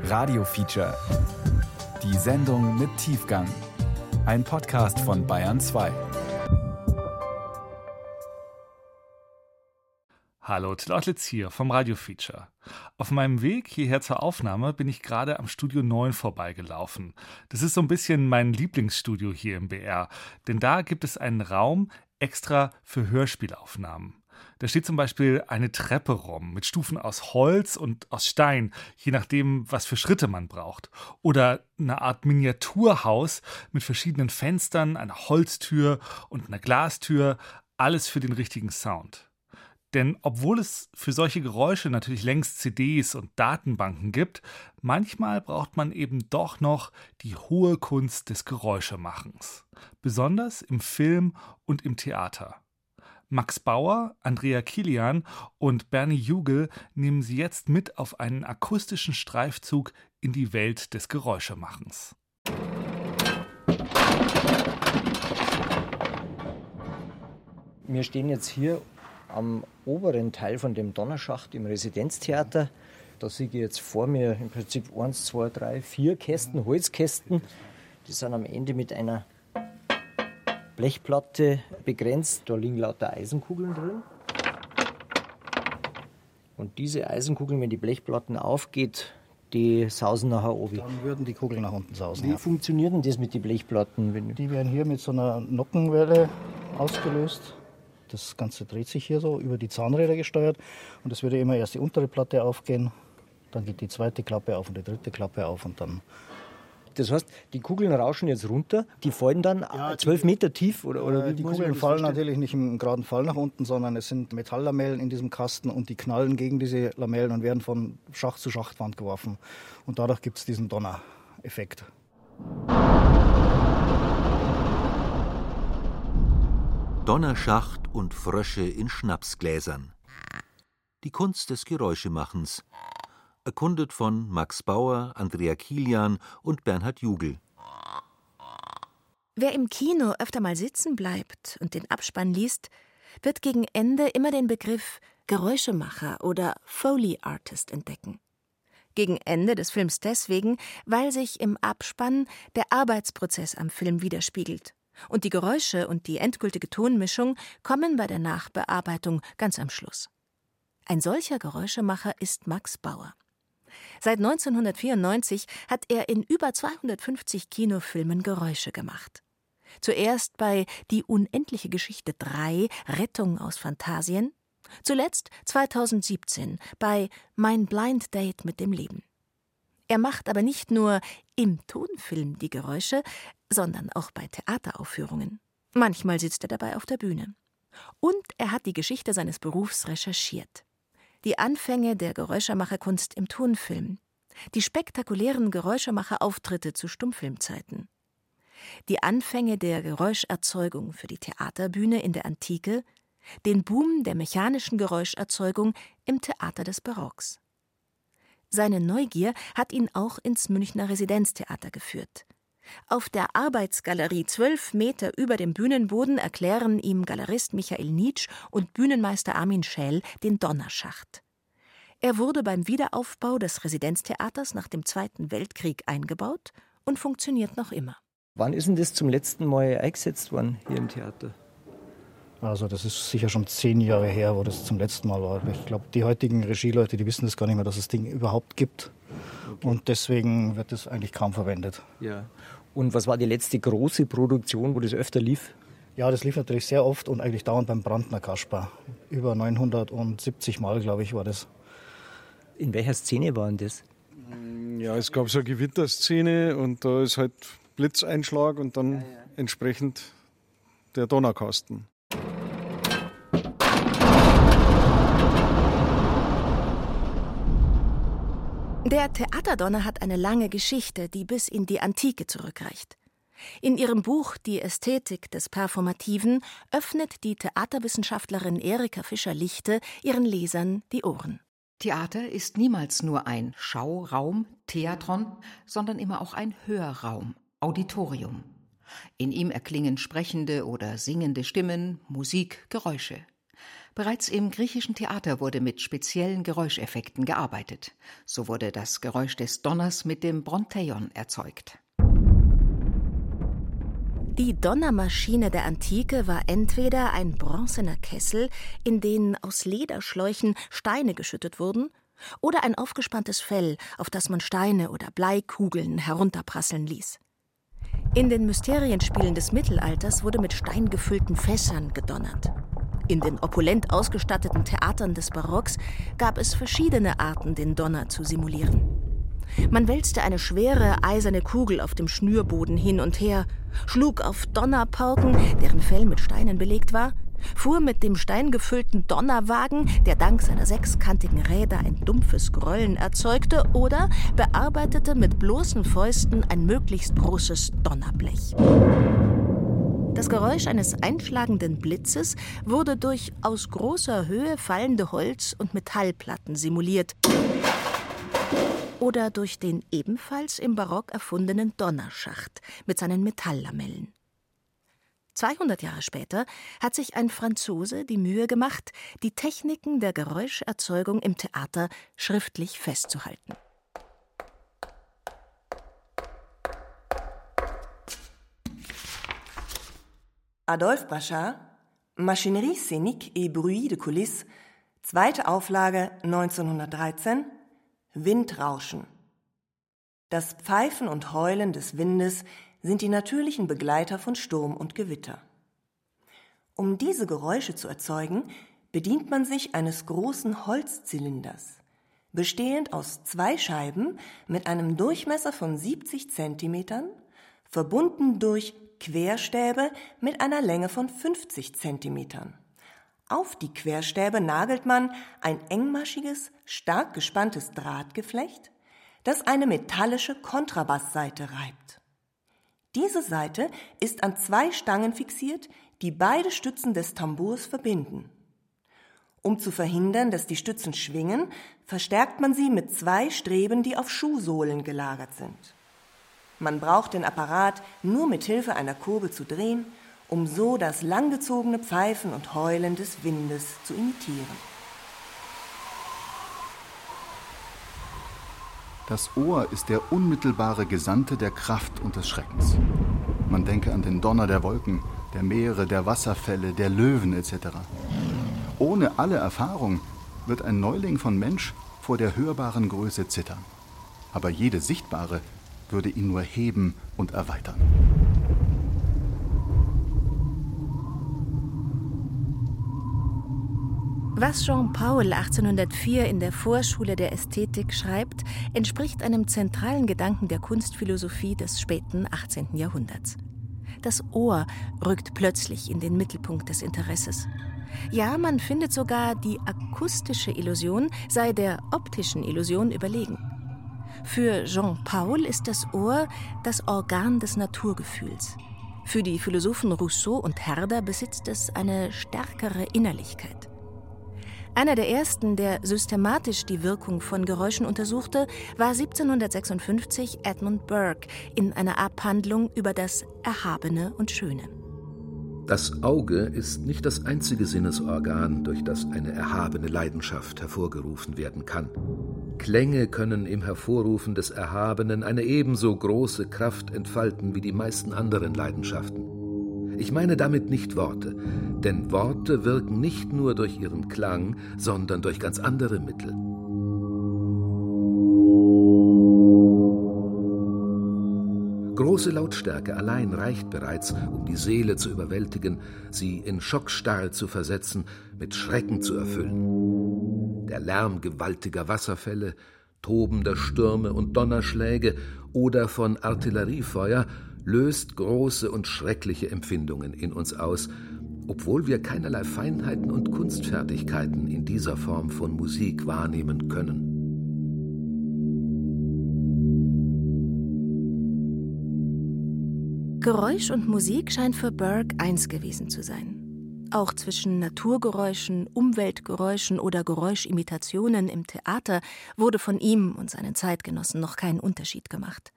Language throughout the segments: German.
Radio Feature. Die Sendung mit Tiefgang. Ein Podcast von Bayern 2. Hallo, Till hier vom Radio Feature. Auf meinem Weg hierher zur Aufnahme bin ich gerade am Studio 9 vorbeigelaufen. Das ist so ein bisschen mein Lieblingsstudio hier im BR, denn da gibt es einen Raum extra für Hörspielaufnahmen. Da steht zum Beispiel eine Treppe rum mit Stufen aus Holz und aus Stein, je nachdem, was für Schritte man braucht. Oder eine Art Miniaturhaus mit verschiedenen Fenstern, einer Holztür und einer Glastür, alles für den richtigen Sound. Denn obwohl es für solche Geräusche natürlich längst CDs und Datenbanken gibt, manchmal braucht man eben doch noch die hohe Kunst des Geräuschemachens. Besonders im Film und im Theater. Max Bauer, Andrea Kilian und Bernie Jugel nehmen Sie jetzt mit auf einen akustischen Streifzug in die Welt des Geräuschemachens. Wir stehen jetzt hier am oberen Teil von dem Donnerschacht im Residenztheater. Da sehe ich jetzt vor mir im Prinzip eins, zwei, drei, vier Kästen, Holzkästen. Die sind am Ende mit einer Blechplatte begrenzt. Da liegen lauter Eisenkugeln drin. Und diese Eisenkugeln, wenn die Blechplatten aufgeht, die sausen nachher oben. Dann würden die Kugeln nach unten sausen. Wie ja. funktioniert denn das mit den Blechplatten? Die werden hier mit so einer Nockenwelle ausgelöst. Das Ganze dreht sich hier so über die Zahnräder gesteuert. Und es würde immer erst die untere Platte aufgehen, dann geht die zweite Klappe auf und die dritte Klappe auf und dann das heißt, die Kugeln rauschen jetzt runter, die fallen dann ja, zwölf Meter tief oder, oder äh, Die Kugeln fallen natürlich nicht im geraden Fall nach unten, sondern es sind Metalllamellen in diesem Kasten und die knallen gegen diese Lamellen und werden von Schacht zu Schachtwand geworfen. Und dadurch gibt es diesen Donnereffekt. Donnerschacht und Frösche in Schnapsgläsern. Die Kunst des Geräuschemachens erkundet von Max Bauer, Andrea Kilian und Bernhard Jugel. Wer im Kino öfter mal sitzen bleibt und den Abspann liest, wird gegen Ende immer den Begriff Geräuschemacher oder Foley Artist entdecken. Gegen Ende des Films deswegen, weil sich im Abspann der Arbeitsprozess am Film widerspiegelt. Und die Geräusche und die endgültige Tonmischung kommen bei der Nachbearbeitung ganz am Schluss. Ein solcher Geräuschemacher ist Max Bauer. Seit 1994 hat er in über 250 Kinofilmen Geräusche gemacht. Zuerst bei Die unendliche Geschichte 3 Rettung aus Phantasien, zuletzt 2017 bei Mein Blind Date mit dem Leben. Er macht aber nicht nur im Tonfilm die Geräusche, sondern auch bei Theateraufführungen. Manchmal sitzt er dabei auf der Bühne. Und er hat die Geschichte seines Berufs recherchiert die Anfänge der Geräuschemacherkunst im Tonfilm, die spektakulären Geräuschemacherauftritte zu Stummfilmzeiten, die Anfänge der Geräuscherzeugung für die Theaterbühne in der Antike, den Boom der mechanischen Geräuscherzeugung im Theater des Barocks. Seine Neugier hat ihn auch ins Münchner Residenztheater geführt. Auf der Arbeitsgalerie zwölf Meter über dem Bühnenboden erklären ihm Galerist Michael Nitsch und Bühnenmeister Armin Schäl den Donnerschacht. Er wurde beim Wiederaufbau des Residenztheaters nach dem Zweiten Weltkrieg eingebaut und funktioniert noch immer. Wann ist denn das zum letzten Mal eingesetzt worden hier im Theater? Also das ist sicher schon zehn Jahre her, wo das zum letzten Mal war. Ich glaube, die heutigen Regieleute, die wissen das gar nicht mehr, dass es das Ding überhaupt gibt. Okay. Und deswegen wird es eigentlich kaum verwendet. Ja. Und was war die letzte große Produktion, wo das öfter lief? Ja, das lief natürlich sehr oft und eigentlich dauernd beim Brandner Kasper. Über 970 Mal, glaube ich, war das. In welcher Szene waren das? Ja, es gab so eine Gewitterszene und da ist halt Blitzeinschlag und dann ja, ja. entsprechend der Donnerkasten. Der Theaterdonner hat eine lange Geschichte, die bis in die Antike zurückreicht. In ihrem Buch Die Ästhetik des Performativen öffnet die Theaterwissenschaftlerin Erika Fischer-Lichte ihren Lesern die Ohren. Theater ist niemals nur ein Schauraum, Theatron, sondern immer auch ein Hörraum, Auditorium. In ihm erklingen sprechende oder singende Stimmen, Musik, Geräusche. Bereits im griechischen Theater wurde mit speziellen Geräuscheffekten gearbeitet. So wurde das Geräusch des Donners mit dem Bronteion erzeugt. Die Donnermaschine der Antike war entweder ein bronzener Kessel, in den aus Lederschläuchen Steine geschüttet wurden, oder ein aufgespanntes Fell, auf das man Steine oder Bleikugeln herunterprasseln ließ. In den Mysterienspielen des Mittelalters wurde mit steingefüllten Fässern gedonnert. In den opulent ausgestatteten Theatern des Barocks gab es verschiedene Arten, den Donner zu simulieren. Man wälzte eine schwere eiserne Kugel auf dem Schnürboden hin und her, schlug auf Donnerpauken, deren Fell mit Steinen belegt war, fuhr mit dem steingefüllten Donnerwagen, der dank seiner sechskantigen Räder ein dumpfes Grollen erzeugte, oder bearbeitete mit bloßen Fäusten ein möglichst großes Donnerblech. Das Geräusch eines einschlagenden Blitzes wurde durch aus großer Höhe fallende Holz- und Metallplatten simuliert oder durch den ebenfalls im Barock erfundenen Donnerschacht mit seinen Metalllamellen. 200 Jahre später hat sich ein Franzose die Mühe gemacht, die Techniken der Geräuscherzeugung im Theater schriftlich festzuhalten. Adolphe Bachar, Machinerie scénique et bruit de coulisses, zweite Auflage 1913, Windrauschen. Das Pfeifen und Heulen des Windes sind die natürlichen Begleiter von Sturm und Gewitter. Um diese Geräusche zu erzeugen, bedient man sich eines großen Holzzylinders, bestehend aus zwei Scheiben mit einem Durchmesser von 70 Zentimetern, verbunden durch Querstäbe mit einer Länge von 50 Zentimetern. Auf die Querstäbe nagelt man ein engmaschiges, stark gespanntes Drahtgeflecht, das eine metallische Kontrabassseite reibt. Diese Seite ist an zwei Stangen fixiert, die beide Stützen des Tambours verbinden. Um zu verhindern, dass die Stützen schwingen, verstärkt man sie mit zwei Streben, die auf Schuhsohlen gelagert sind. Man braucht den Apparat nur mit Hilfe einer Kurbel zu drehen, um so das langgezogene Pfeifen und Heulen des Windes zu imitieren. Das Ohr ist der unmittelbare Gesandte der Kraft und des Schreckens. Man denke an den Donner der Wolken, der Meere, der Wasserfälle, der Löwen etc. Ohne alle Erfahrung wird ein Neuling von Mensch vor der hörbaren Größe zittern. Aber jede sichtbare würde ihn nur heben und erweitern. Was Jean Paul 1804 in der Vorschule der Ästhetik schreibt, entspricht einem zentralen Gedanken der Kunstphilosophie des späten 18. Jahrhunderts. Das Ohr rückt plötzlich in den Mittelpunkt des Interesses. Ja, man findet sogar, die akustische Illusion sei der optischen Illusion überlegen. Für Jean Paul ist das Ohr das Organ des Naturgefühls. Für die Philosophen Rousseau und Herder besitzt es eine stärkere Innerlichkeit. Einer der ersten, der systematisch die Wirkung von Geräuschen untersuchte, war 1756 Edmund Burke in einer Abhandlung über das Erhabene und Schöne. Das Auge ist nicht das einzige Sinnesorgan, durch das eine erhabene Leidenschaft hervorgerufen werden kann. Klänge können im Hervorrufen des Erhabenen eine ebenso große Kraft entfalten wie die meisten anderen Leidenschaften. Ich meine damit nicht Worte, denn Worte wirken nicht nur durch ihren Klang, sondern durch ganz andere Mittel. Große Lautstärke allein reicht bereits, um die Seele zu überwältigen, sie in Schockstarre zu versetzen, mit Schrecken zu erfüllen. Der Lärm gewaltiger Wasserfälle, tobender Stürme und Donnerschläge oder von Artilleriefeuer löst große und schreckliche Empfindungen in uns aus, obwohl wir keinerlei Feinheiten und Kunstfertigkeiten in dieser Form von Musik wahrnehmen können. Geräusch und Musik scheint für Burke eins gewesen zu sein. Auch zwischen Naturgeräuschen, Umweltgeräuschen oder Geräuschimitationen im Theater wurde von ihm und seinen Zeitgenossen noch kein Unterschied gemacht.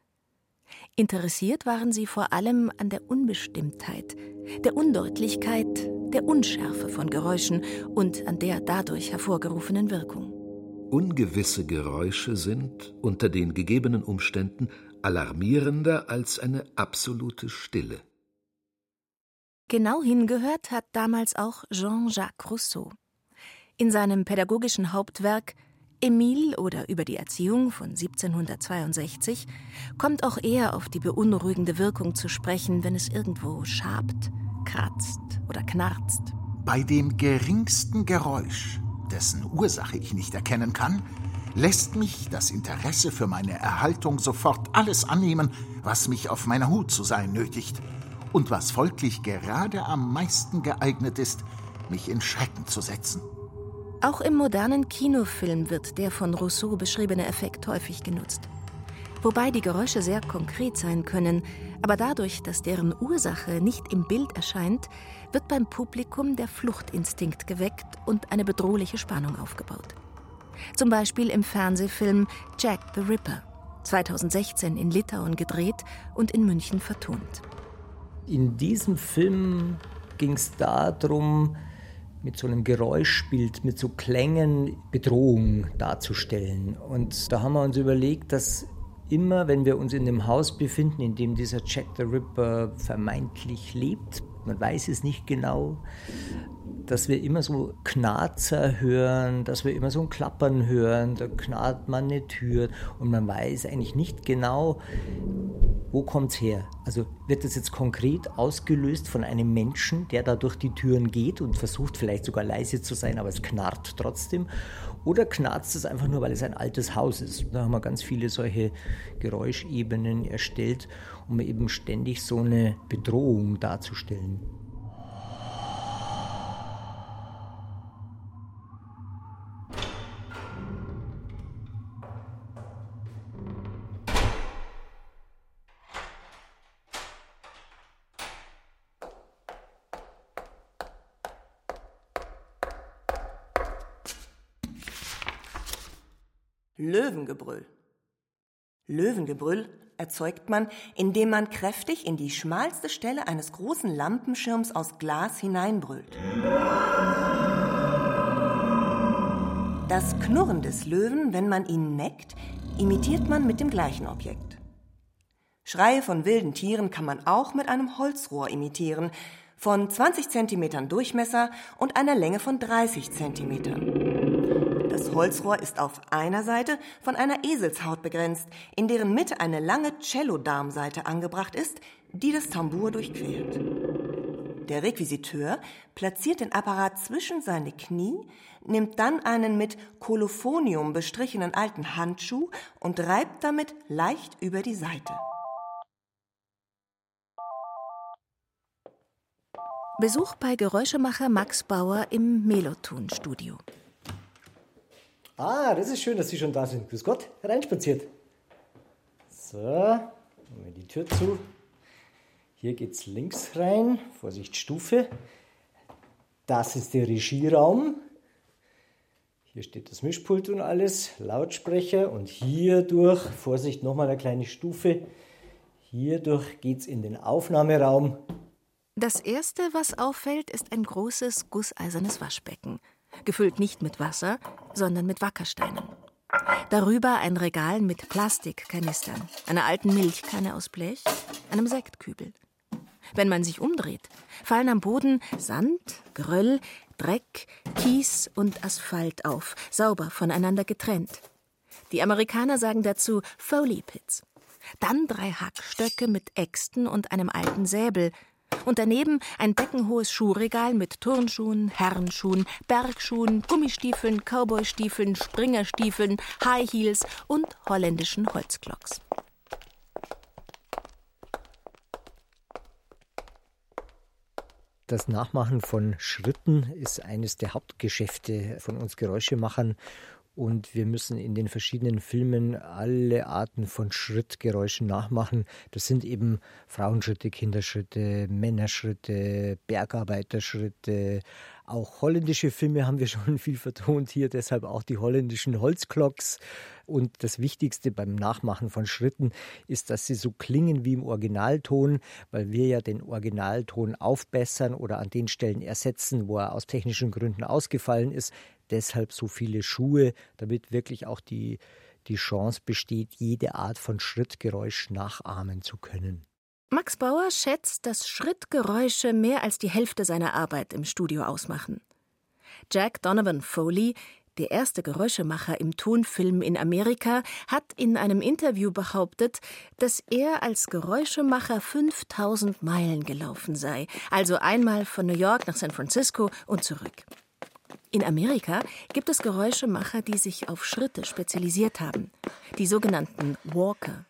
Interessiert waren sie vor allem an der Unbestimmtheit, der Undeutlichkeit, der Unschärfe von Geräuschen und an der dadurch hervorgerufenen Wirkung. Ungewisse Geräusche sind unter den gegebenen Umständen alarmierender als eine absolute Stille. Genau hingehört hat damals auch Jean-Jacques Rousseau. In seinem pädagogischen Hauptwerk Emile oder über die Erziehung von 1762 kommt auch er auf die beunruhigende Wirkung zu sprechen, wenn es irgendwo schabt, kratzt oder knarzt. Bei dem geringsten Geräusch, dessen Ursache ich nicht erkennen kann, lässt mich das Interesse für meine Erhaltung sofort alles annehmen, was mich auf meiner Hut zu sein nötigt und was folglich gerade am meisten geeignet ist, mich in Schrecken zu setzen. Auch im modernen Kinofilm wird der von Rousseau beschriebene Effekt häufig genutzt. Wobei die Geräusche sehr konkret sein können, aber dadurch, dass deren Ursache nicht im Bild erscheint, wird beim Publikum der Fluchtinstinkt geweckt und eine bedrohliche Spannung aufgebaut. Zum Beispiel im Fernsehfilm Jack the Ripper, 2016 in Litauen gedreht und in München vertont. In diesem Film ging es darum, mit so einem Geräuschbild, mit so Klängen Bedrohung darzustellen. Und da haben wir uns überlegt, dass immer, wenn wir uns in dem Haus befinden, in dem dieser Jack the Ripper vermeintlich lebt, man weiß es nicht genau, dass wir immer so Knarzer hören, dass wir immer so ein Klappern hören, da knarrt man eine Tür und man weiß eigentlich nicht genau, wo es her. Also wird das jetzt konkret ausgelöst von einem Menschen, der da durch die Türen geht und versucht vielleicht sogar leise zu sein, aber es knarrt trotzdem. Oder knarzt es einfach nur, weil es ein altes Haus ist. Da haben wir ganz viele solche Geräuschebenen erstellt, um eben ständig so eine Bedrohung darzustellen. Löwengebrüll. Löwengebrüll erzeugt man, indem man kräftig in die schmalste Stelle eines großen Lampenschirms aus Glas hineinbrüllt. Das Knurren des Löwen, wenn man ihn neckt, imitiert man mit dem gleichen Objekt. Schreie von wilden Tieren kann man auch mit einem Holzrohr imitieren, von 20 cm Durchmesser und einer Länge von 30 cm. Holzrohr ist auf einer Seite von einer Eselshaut begrenzt, in deren Mitte eine lange Cellodarmseite angebracht ist, die das Tambour durchquert. Der Requisiteur platziert den Apparat zwischen seine Knie, nimmt dann einen mit Kolophonium bestrichenen alten Handschuh und reibt damit leicht über die Seite. Besuch bei Geräuschemacher Max Bauer im Meloton-Studio. Ah, das ist schön, dass Sie schon da sind. Grüß Gott, hereinspaziert. So, machen wir die Tür zu. Hier geht's links rein. Vorsicht, Stufe. Das ist der Regieraum. Hier steht das Mischpult und alles, Lautsprecher und hierdurch, Vorsicht, nochmal eine kleine Stufe. Hierdurch geht's in den Aufnahmeraum. Das erste, was auffällt, ist ein großes gusseisernes Waschbecken, gefüllt nicht mit Wasser, sondern mit Wackersteinen. Darüber ein Regal mit Plastikkanistern, einer alten Milchkanne aus Blech, einem Sektkübel. Wenn man sich umdreht, fallen am Boden Sand, Geröll, Dreck, Kies und Asphalt auf, sauber voneinander getrennt. Die Amerikaner sagen dazu Foley Pits. Dann drei Hackstöcke mit Äxten und einem alten Säbel, und daneben ein deckenhohes Schuhregal mit Turnschuhen, Herrenschuhen, Bergschuhen, Gummistiefeln, Cowboystiefeln, Springerstiefeln, High Heels und holländischen Holzklocks. Das Nachmachen von Schritten ist eines der Hauptgeschäfte von uns Geräuschemachern. Und wir müssen in den verschiedenen Filmen alle Arten von Schrittgeräuschen nachmachen. Das sind eben Frauenschritte, Kinderschritte, Männerschritte, Bergarbeiterschritte. Auch holländische Filme haben wir schon viel vertont hier, deshalb auch die holländischen Holzklocks. Und das Wichtigste beim Nachmachen von Schritten ist, dass sie so klingen wie im Originalton, weil wir ja den Originalton aufbessern oder an den Stellen ersetzen, wo er aus technischen Gründen ausgefallen ist deshalb so viele Schuhe, damit wirklich auch die, die Chance besteht, jede Art von Schrittgeräusch nachahmen zu können. Max Bauer schätzt, dass Schrittgeräusche mehr als die Hälfte seiner Arbeit im Studio ausmachen. Jack Donovan Foley, der erste Geräuschemacher im Tonfilm in Amerika, hat in einem Interview behauptet, dass er als Geräuschemacher 5000 Meilen gelaufen sei, also einmal von New York nach San Francisco und zurück. In Amerika gibt es Geräuschemacher, die sich auf Schritte spezialisiert haben, die sogenannten Walker.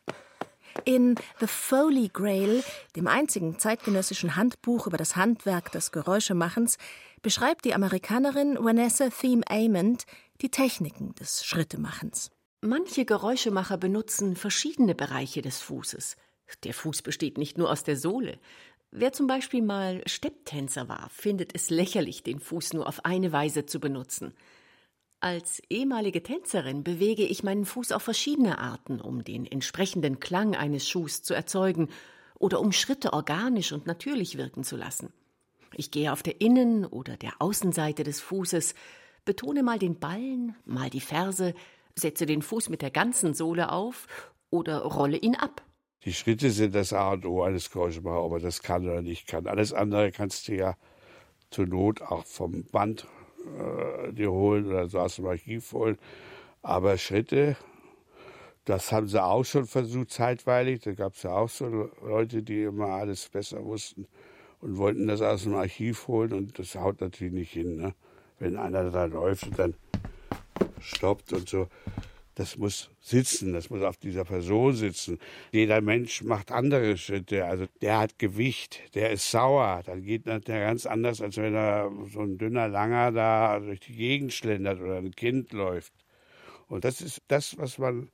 In The Foley Grail, dem einzigen zeitgenössischen Handbuch über das Handwerk des Geräuschemachens, beschreibt die Amerikanerin Vanessa Theme Amond die Techniken des Schrittemachens. Manche Geräuschemacher benutzen verschiedene Bereiche des Fußes. Der Fuß besteht nicht nur aus der Sohle, Wer zum Beispiel mal Stepptänzer war, findet es lächerlich, den Fuß nur auf eine Weise zu benutzen. Als ehemalige Tänzerin bewege ich meinen Fuß auf verschiedene Arten, um den entsprechenden Klang eines Schuhs zu erzeugen oder um Schritte organisch und natürlich wirken zu lassen. Ich gehe auf der Innen- oder der Außenseite des Fußes, betone mal den Ballen, mal die Ferse, setze den Fuß mit der ganzen Sohle auf oder rolle ihn ab. Die Schritte sind das A und O eines Geräuschemachers, ob er das kann oder nicht kann. Alles andere kannst du ja zur Not auch vom Band äh, dir holen oder so aus dem Archiv holen. Aber Schritte, das haben sie auch schon versucht zeitweilig. Da gab es ja auch so Leute, die immer alles besser wussten und wollten das aus dem Archiv holen und das haut natürlich nicht hin. Ne? Wenn einer da läuft und dann stoppt und so das muss sitzen, das muss auf dieser Person sitzen. Jeder Mensch macht andere Schritte. Also der hat Gewicht, der ist sauer, dann geht das ganz anders, als wenn er so ein dünner Langer da durch die Gegend schlendert oder ein Kind läuft. Und das ist das, was man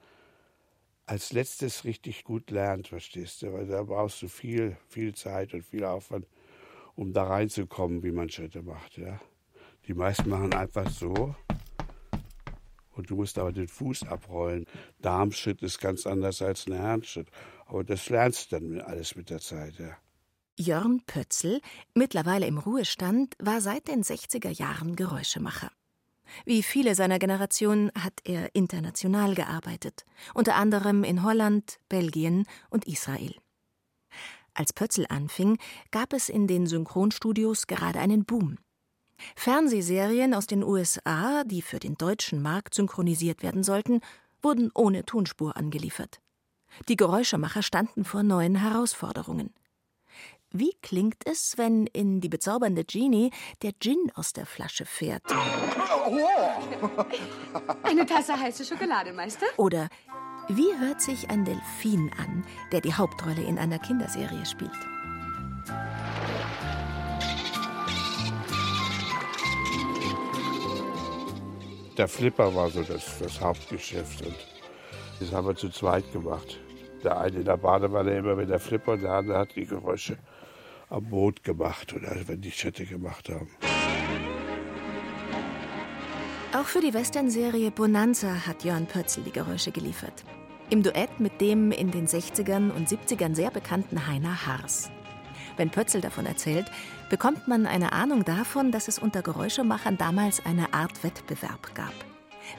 als letztes richtig gut lernt, verstehst du? Weil da brauchst du viel, viel Zeit und viel Aufwand, um da reinzukommen, wie man Schritte macht. Ja? Die meisten machen einfach so und du musst aber den Fuß abrollen. Darmschritt ist ganz anders als ein Herrenschritt. Aber das lernst du dann alles mit der Zeit, ja. Jörn Pötzl, mittlerweile im Ruhestand, war seit den 60er Jahren Geräuschemacher. Wie viele seiner Generation hat er international gearbeitet, unter anderem in Holland, Belgien und Israel. Als Pötzl anfing, gab es in den Synchronstudios gerade einen Boom. Fernsehserien aus den USA, die für den deutschen Markt synchronisiert werden sollten, wurden ohne Tonspur angeliefert. Die Geräuschemacher standen vor neuen Herausforderungen. Wie klingt es, wenn in die bezaubernde Genie der Gin aus der Flasche fährt? Eine Tasse heiße Schokolade, Meister? Oder wie hört sich ein Delfin an, der die Hauptrolle in einer Kinderserie spielt? Der Flipper war so das, das Hauptgeschäft und das haben wir zu zweit gemacht. Der eine in der Badewanne immer mit der Flipper und der andere hat die Geräusche am Boot gemacht oder wenn die Schritte gemacht haben. Auch für die Western-Serie Bonanza hat Jörn Pötzl die Geräusche geliefert. Im Duett mit dem in den 60ern und 70ern sehr bekannten Heiner Haars. Wenn Pötzl davon erzählt, bekommt man eine Ahnung davon, dass es unter Geräuschemachern damals eine Art Wettbewerb gab.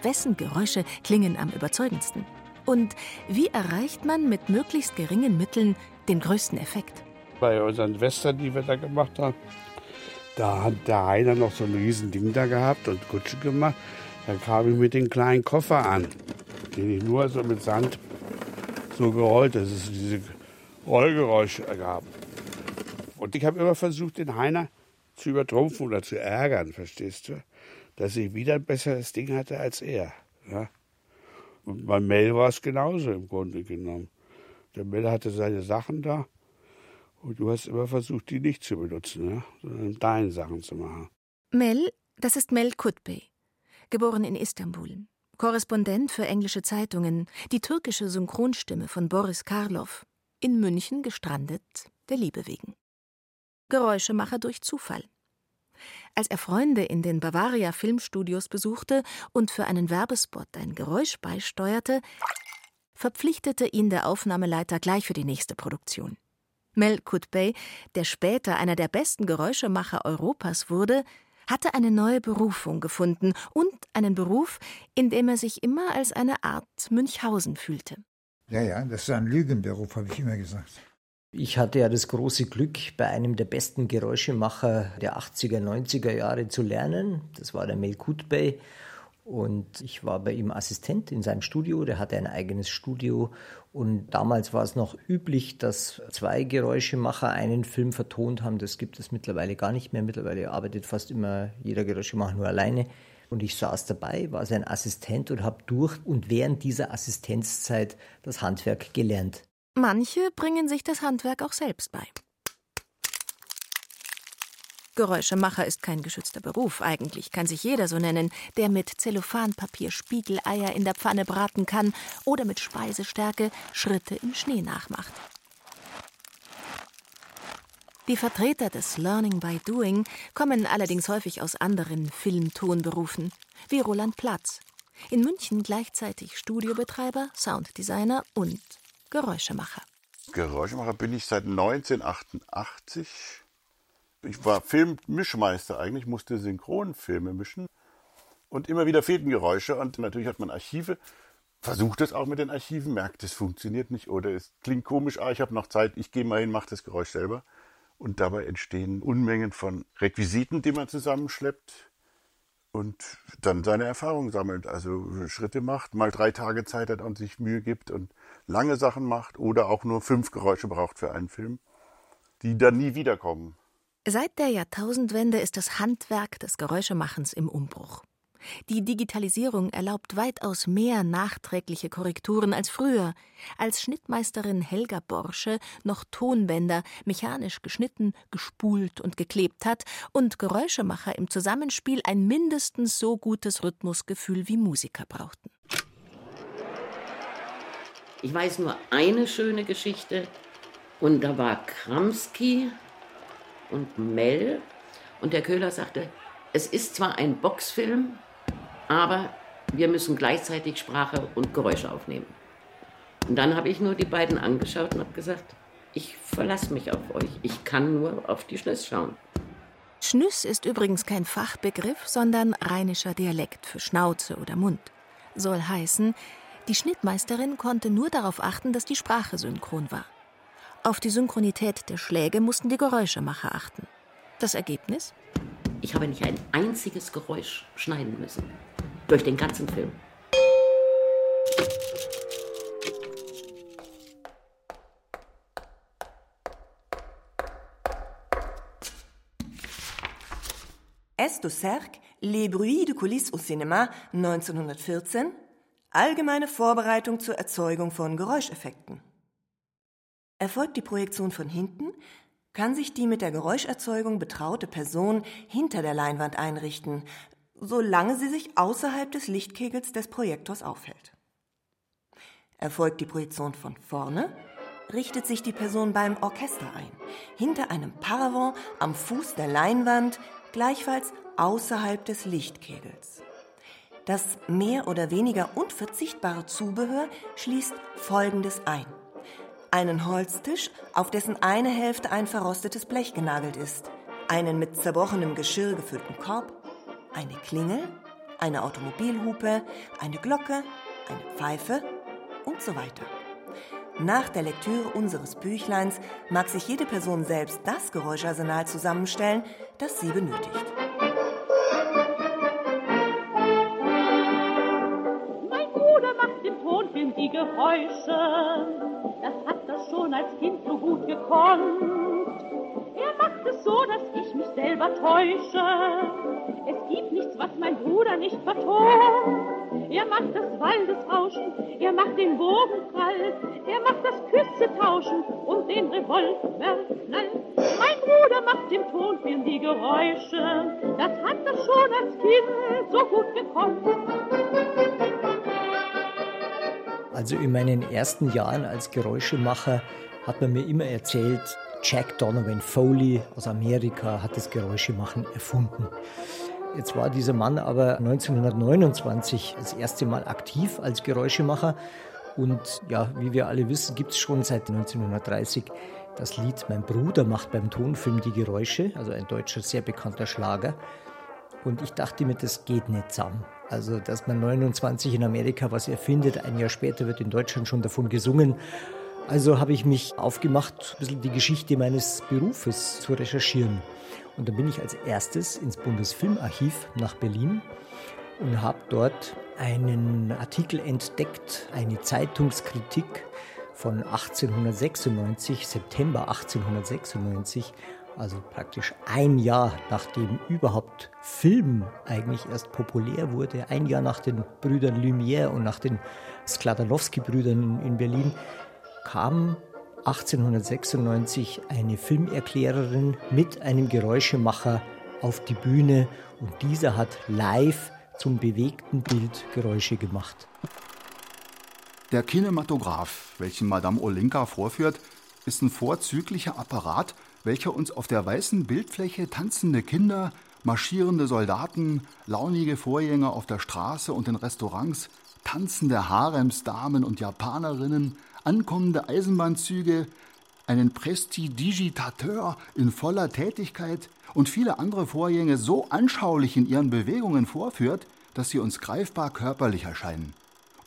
Wessen Geräusche klingen am überzeugendsten? Und wie erreicht man mit möglichst geringen Mitteln den größten Effekt? Bei unseren Western, die wir da gemacht haben, da hat der Heiner noch so ein riesen Ding da gehabt und Kutsche gemacht. Da kam ich mit dem kleinen Koffer an, den ich nur so mit Sand so gerollt, dass es diese Rollgeräusche gab. Und ich habe immer versucht, den Heiner zu übertrumpfen oder zu ärgern, verstehst du? Dass ich wieder ein besseres Ding hatte als er. Ja? Und bei Mel war es genauso im Grunde genommen. Der Mel hatte seine Sachen da und du hast immer versucht, die nicht zu benutzen, ja? sondern deine Sachen zu machen. Mel, das ist Mel Kutbey, geboren in Istanbul. Korrespondent für englische Zeitungen, die türkische Synchronstimme von Boris Karloff, in München gestrandet, der Liebe wegen. Geräuschemacher durch Zufall. Als er Freunde in den Bavaria Filmstudios besuchte und für einen Werbespot ein Geräusch beisteuerte, verpflichtete ihn der Aufnahmeleiter gleich für die nächste Produktion. Mel Kutbey, der später einer der besten Geräuschemacher Europas wurde, hatte eine neue Berufung gefunden und einen Beruf, in dem er sich immer als eine Art Münchhausen fühlte. Ja, ja, das ist ein Lügenberuf, habe ich immer gesagt. Ich hatte ja das große Glück, bei einem der besten Geräuschemacher der 80er, 90er Jahre zu lernen. Das war der Mel Kutbey. Und ich war bei ihm Assistent in seinem Studio. Der hatte ein eigenes Studio. Und damals war es noch üblich, dass zwei Geräuschemacher einen Film vertont haben. Das gibt es mittlerweile gar nicht mehr. Mittlerweile arbeitet fast immer jeder Geräuschemacher nur alleine. Und ich saß dabei, war sein Assistent und habe durch und während dieser Assistenzzeit das Handwerk gelernt. Manche bringen sich das Handwerk auch selbst bei. Geräuschemacher ist kein geschützter Beruf. Eigentlich kann sich jeder so nennen, der mit Zellophanpapier Spiegeleier in der Pfanne braten kann oder mit Speisestärke Schritte im Schnee nachmacht. Die Vertreter des Learning by Doing kommen allerdings häufig aus anderen Filmtonberufen, wie Roland Platz. In München gleichzeitig Studiobetreiber, Sounddesigner und Geräuschemacher. Geräuschemacher bin ich seit 1988. Ich war Filmmischmeister eigentlich, musste Synchronfilme mischen. Und immer wieder fehlten Geräusche und natürlich hat man Archive. Versucht es auch mit den Archiven, merkt, es funktioniert nicht oder es klingt komisch, ah, ich habe noch Zeit, ich gehe mal hin, mache das Geräusch selber. Und dabei entstehen Unmengen von Requisiten, die man zusammenschleppt und dann seine Erfahrungen sammelt, also Schritte macht, mal drei Tage Zeit hat und sich Mühe gibt und lange Sachen macht oder auch nur fünf Geräusche braucht für einen Film, die dann nie wiederkommen. Seit der Jahrtausendwende ist das Handwerk des Geräuschemachens im Umbruch. Die Digitalisierung erlaubt weitaus mehr nachträgliche Korrekturen als früher, als Schnittmeisterin Helga Borsche noch Tonbänder mechanisch geschnitten, gespult und geklebt hat und Geräuschemacher im Zusammenspiel ein mindestens so gutes Rhythmusgefühl wie Musiker brauchten. Ich weiß nur eine schöne Geschichte und da war Kramski und Mel und der Köhler sagte, es ist zwar ein Boxfilm, aber wir müssen gleichzeitig Sprache und Geräusche aufnehmen. Und dann habe ich nur die beiden angeschaut und habe gesagt, ich verlasse mich auf euch. Ich kann nur auf die Schnüss schauen. Schnüss ist übrigens kein Fachbegriff, sondern rheinischer Dialekt für Schnauze oder Mund. Soll heißen, die Schnittmeisterin konnte nur darauf achten, dass die Sprache synchron war. Auf die Synchronität der Schläge mussten die Geräuschemacher achten. Das Ergebnis? Ich habe nicht ein einziges Geräusch schneiden müssen durch den ganzen Film. Est Cercle, Les bruits de coulisses au cinéma 1914, allgemeine Vorbereitung zur Erzeugung von Geräuscheffekten. Erfolgt die Projektion von hinten, kann sich die mit der Geräuscherzeugung betraute Person hinter der Leinwand einrichten, solange sie sich außerhalb des Lichtkegels des Projektors aufhält. Erfolgt die Projektion von vorne, richtet sich die Person beim Orchester ein, hinter einem Paravent am Fuß der Leinwand, gleichfalls außerhalb des Lichtkegels. Das mehr oder weniger unverzichtbare Zubehör schließt Folgendes ein. Einen Holztisch, auf dessen eine Hälfte ein verrostetes Blech genagelt ist, einen mit zerbrochenem Geschirr gefüllten Korb, eine Klingel, eine Automobilhupe, eine Glocke, eine Pfeife und so weiter. Nach der Lektüre unseres Büchleins mag sich jede Person selbst das Geräuscharsenal zusammenstellen, das sie benötigt. Geräusche. Das hat er schon als Kind so gut gekonnt. Er macht es so, dass ich mich selber täusche. Es gibt nichts, was mein Bruder nicht vertont. Er macht das Waldesrauschen, er macht den Bogenprall, er macht das Küsse tauschen und den Revolverknall. Mein Bruder macht im Tonfilm die Geräusche, das hat er schon als Kind so gut gekonnt. Also in meinen ersten Jahren als Geräuschemacher hat man mir immer erzählt, Jack Donovan Foley aus Amerika hat das Geräuschemachen erfunden. Jetzt war dieser Mann aber 1929 das erste Mal aktiv als Geräuschemacher. Und ja, wie wir alle wissen, gibt es schon seit 1930 das Lied Mein Bruder macht beim Tonfilm die Geräusche, also ein deutscher, sehr bekannter Schlager. Und ich dachte mir, das geht nicht zusammen. Also, dass man 29 in Amerika was erfindet, ein Jahr später wird in Deutschland schon davon gesungen. Also habe ich mich aufgemacht, ein bisschen die Geschichte meines Berufes zu recherchieren. Und dann bin ich als erstes ins Bundesfilmarchiv nach Berlin und habe dort einen Artikel entdeckt, eine Zeitungskritik von 1896, September 1896, also praktisch ein Jahr nachdem überhaupt Film eigentlich erst populär wurde, ein Jahr nach den Brüdern Lumière und nach den Skladanowski-Brüdern in Berlin, kam 1896 eine Filmerklärerin mit einem Geräuschemacher auf die Bühne und dieser hat live zum bewegten Bild Geräusche gemacht. Der Kinematograph, welchen Madame Olinka vorführt, ist ein vorzüglicher Apparat, welcher uns auf der weißen Bildfläche tanzende Kinder, marschierende Soldaten, launige Vorgänger auf der Straße und in Restaurants, tanzende Haremsdamen und Japanerinnen, ankommende Eisenbahnzüge, einen Prestidigitateur in voller Tätigkeit und viele andere Vorgänge so anschaulich in ihren Bewegungen vorführt, dass sie uns greifbar körperlich erscheinen.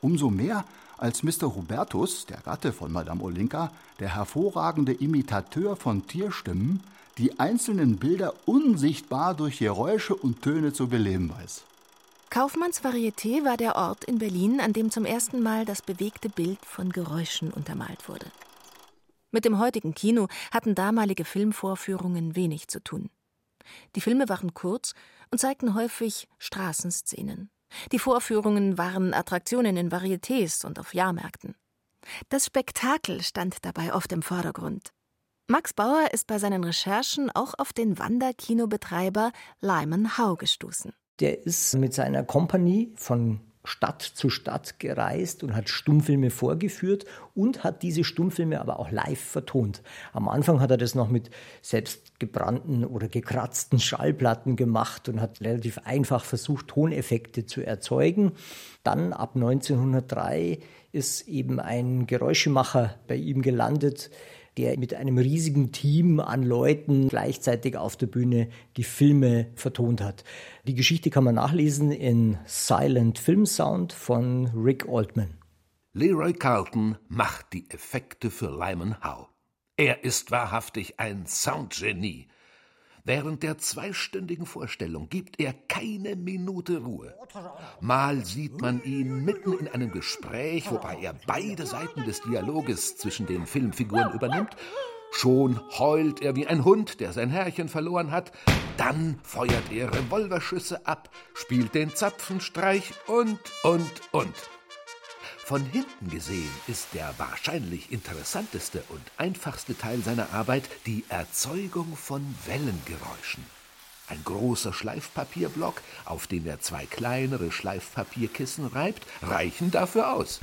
Umso mehr, als Mr. Hubertus, der Gatte von Madame Olinka, der hervorragende Imitateur von Tierstimmen, die einzelnen Bilder unsichtbar durch Geräusche und Töne zu beleben weiß. Kaufmanns Varieté war der Ort in Berlin, an dem zum ersten Mal das bewegte Bild von Geräuschen untermalt wurde. Mit dem heutigen Kino hatten damalige Filmvorführungen wenig zu tun. Die Filme waren kurz und zeigten häufig Straßenszenen. Die Vorführungen waren Attraktionen in Varietés und auf Jahrmärkten. Das Spektakel stand dabei oft im Vordergrund. Max Bauer ist bei seinen Recherchen auch auf den Wanderkinobetreiber Lyman Howe gestoßen. Der ist mit seiner Kompanie von Stadt zu Stadt gereist und hat Stummfilme vorgeführt und hat diese Stummfilme aber auch live vertont. Am Anfang hat er das noch mit selbstgebrannten oder gekratzten Schallplatten gemacht und hat relativ einfach versucht, Toneffekte zu erzeugen. Dann ab 1903 ist eben ein Geräuschemacher bei ihm gelandet, der mit einem riesigen Team an Leuten gleichzeitig auf der Bühne die Filme vertont hat. Die Geschichte kann man nachlesen in Silent Film Sound von Rick Altman. Leroy Carlton macht die Effekte für Lyman Howe. Er ist wahrhaftig ein Soundgenie. Während der zweistündigen Vorstellung gibt er keine Minute Ruhe. Mal sieht man ihn mitten in einem Gespräch, wobei er beide Seiten des Dialoges zwischen den Filmfiguren übernimmt. Schon heult er wie ein Hund, der sein Herrchen verloren hat. Dann feuert er Revolverschüsse ab, spielt den Zapfenstreich und, und, und. Von hinten gesehen ist der wahrscheinlich interessanteste und einfachste Teil seiner Arbeit die Erzeugung von Wellengeräuschen. Ein großer Schleifpapierblock, auf den er zwei kleinere Schleifpapierkissen reibt, reichen dafür aus.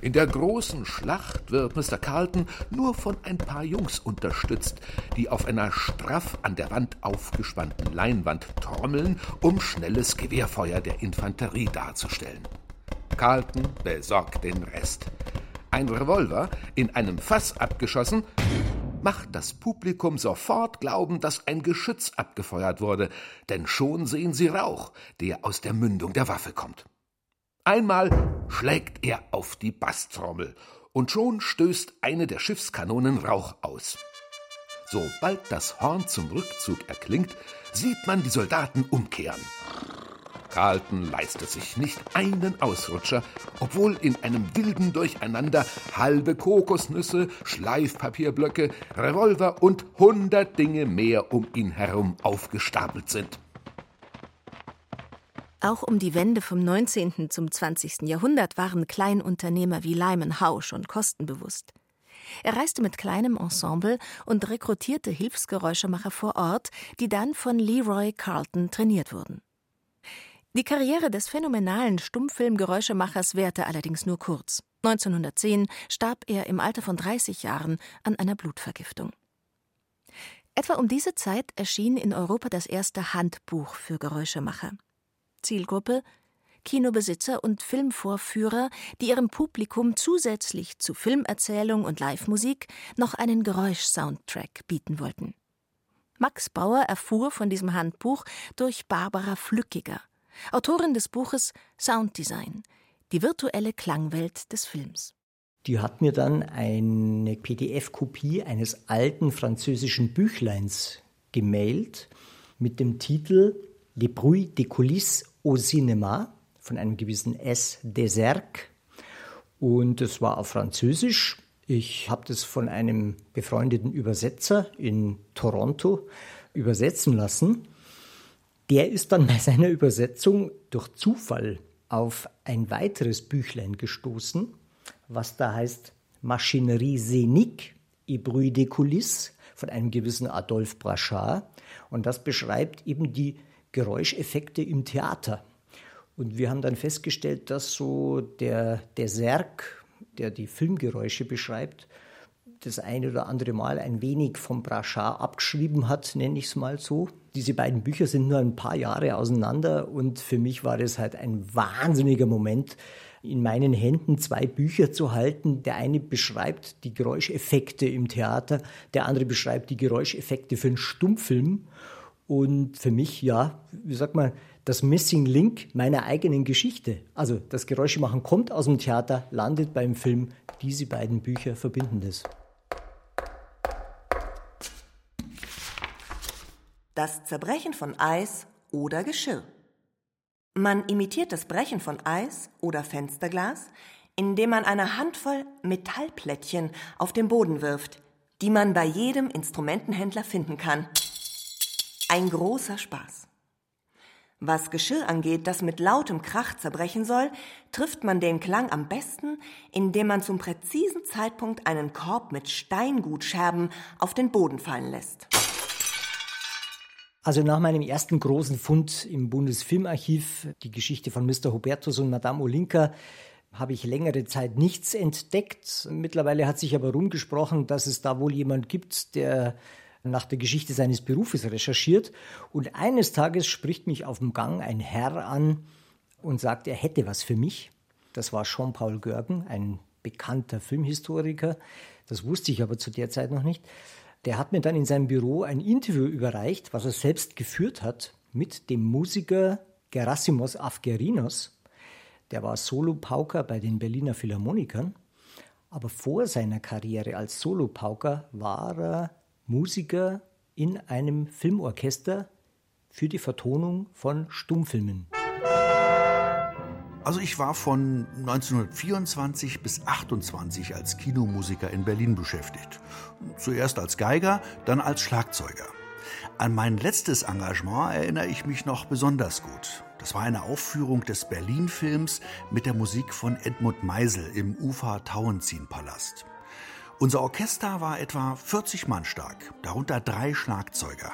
In der großen Schlacht wird Mr. Carlton nur von ein paar Jungs unterstützt, die auf einer straff an der Wand aufgespannten Leinwand trommeln, um schnelles Gewehrfeuer der Infanterie darzustellen. Carlton besorgt den Rest. Ein Revolver, in einem Fass abgeschossen, macht das Publikum sofort glauben, dass ein Geschütz abgefeuert wurde, denn schon sehen sie Rauch, der aus der Mündung der Waffe kommt. Einmal schlägt er auf die Basstrommel, und schon stößt eine der Schiffskanonen Rauch aus. Sobald das Horn zum Rückzug erklingt, sieht man die Soldaten umkehren. Carlton leistet sich nicht einen Ausrutscher, obwohl in einem wilden Durcheinander halbe Kokosnüsse, Schleifpapierblöcke, Revolver und hundert Dinge mehr um ihn herum aufgestapelt sind. Auch um die Wende vom 19. zum 20. Jahrhundert waren Kleinunternehmer wie Lyman Howe schon kostenbewusst. Er reiste mit kleinem Ensemble und rekrutierte Hilfsgeräuschemacher vor Ort, die dann von Leroy Carlton trainiert wurden. Die Karriere des phänomenalen Stummfilmgeräuschemachers währte allerdings nur kurz. 1910 starb er im Alter von 30 Jahren an einer Blutvergiftung. Etwa um diese Zeit erschien in Europa das erste Handbuch für Geräuschemacher. Zielgruppe Kinobesitzer und Filmvorführer, die ihrem Publikum zusätzlich zu Filmerzählung und Livemusik noch einen Geräusch-Soundtrack bieten wollten. Max Bauer erfuhr von diesem Handbuch durch Barbara Flückiger, Autorin des Buches Sounddesign, die virtuelle Klangwelt des Films. Die hat mir dann eine PDF-Kopie eines alten französischen Büchleins gemailt mit dem Titel Les bruits des coulisses au cinéma von einem gewissen S. Deserc. Und es war auf Französisch. Ich habe das von einem befreundeten Übersetzer in Toronto übersetzen lassen. Der ist dann bei seiner Übersetzung durch Zufall auf ein weiteres Büchlein gestoßen, was da heißt Maschinerie et bruit des coulisses von einem gewissen Adolphe Brachard. Und das beschreibt eben die Geräuscheffekte im Theater. Und wir haben dann festgestellt, dass so der, der Serg, der die Filmgeräusche beschreibt, das eine oder andere Mal ein wenig vom Brachard abgeschrieben hat, nenne ich es mal so. Diese beiden Bücher sind nur ein paar Jahre auseinander und für mich war das halt ein wahnsinniger Moment, in meinen Händen zwei Bücher zu halten. Der eine beschreibt die Geräuscheffekte im Theater, der andere beschreibt die Geräuscheffekte für einen Stummfilm. Und für mich, ja, wie sagt man, das Missing Link meiner eigenen Geschichte. Also das Geräuschemachen kommt aus dem Theater, landet beim Film. Diese beiden Bücher verbinden das. Das Zerbrechen von Eis oder Geschirr. Man imitiert das Brechen von Eis oder Fensterglas, indem man eine Handvoll Metallplättchen auf den Boden wirft, die man bei jedem Instrumentenhändler finden kann. Ein großer Spaß. Was Geschirr angeht, das mit lautem Krach zerbrechen soll, trifft man den Klang am besten, indem man zum präzisen Zeitpunkt einen Korb mit Steingutscherben auf den Boden fallen lässt. Also nach meinem ersten großen Fund im Bundesfilmarchiv, die Geschichte von Mr. Hubertus und Madame Olinka, habe ich längere Zeit nichts entdeckt. Mittlerweile hat sich aber rumgesprochen, dass es da wohl jemand gibt, der nach der Geschichte seines Berufes recherchiert. Und eines Tages spricht mich auf dem Gang ein Herr an und sagt, er hätte was für mich. Das war Jean-Paul Görgen, ein bekannter Filmhistoriker. Das wusste ich aber zu der Zeit noch nicht. Der hat mir dann in seinem Büro ein Interview überreicht, was er selbst geführt hat mit dem Musiker Gerassimos Afgerinos. Der war Solopauker bei den Berliner Philharmonikern. Aber vor seiner Karriere als Solopauker war er Musiker in einem Filmorchester für die Vertonung von Stummfilmen. Also ich war von 1924 bis 28 als Kinomusiker in Berlin beschäftigt. Zuerst als Geiger, dann als Schlagzeuger. An mein letztes Engagement erinnere ich mich noch besonders gut. Das war eine Aufführung des Berlin-Films mit der Musik von Edmund Meisel im Ufer-Tauentzien-Palast. Unser Orchester war etwa 40 Mann stark, darunter drei Schlagzeuger.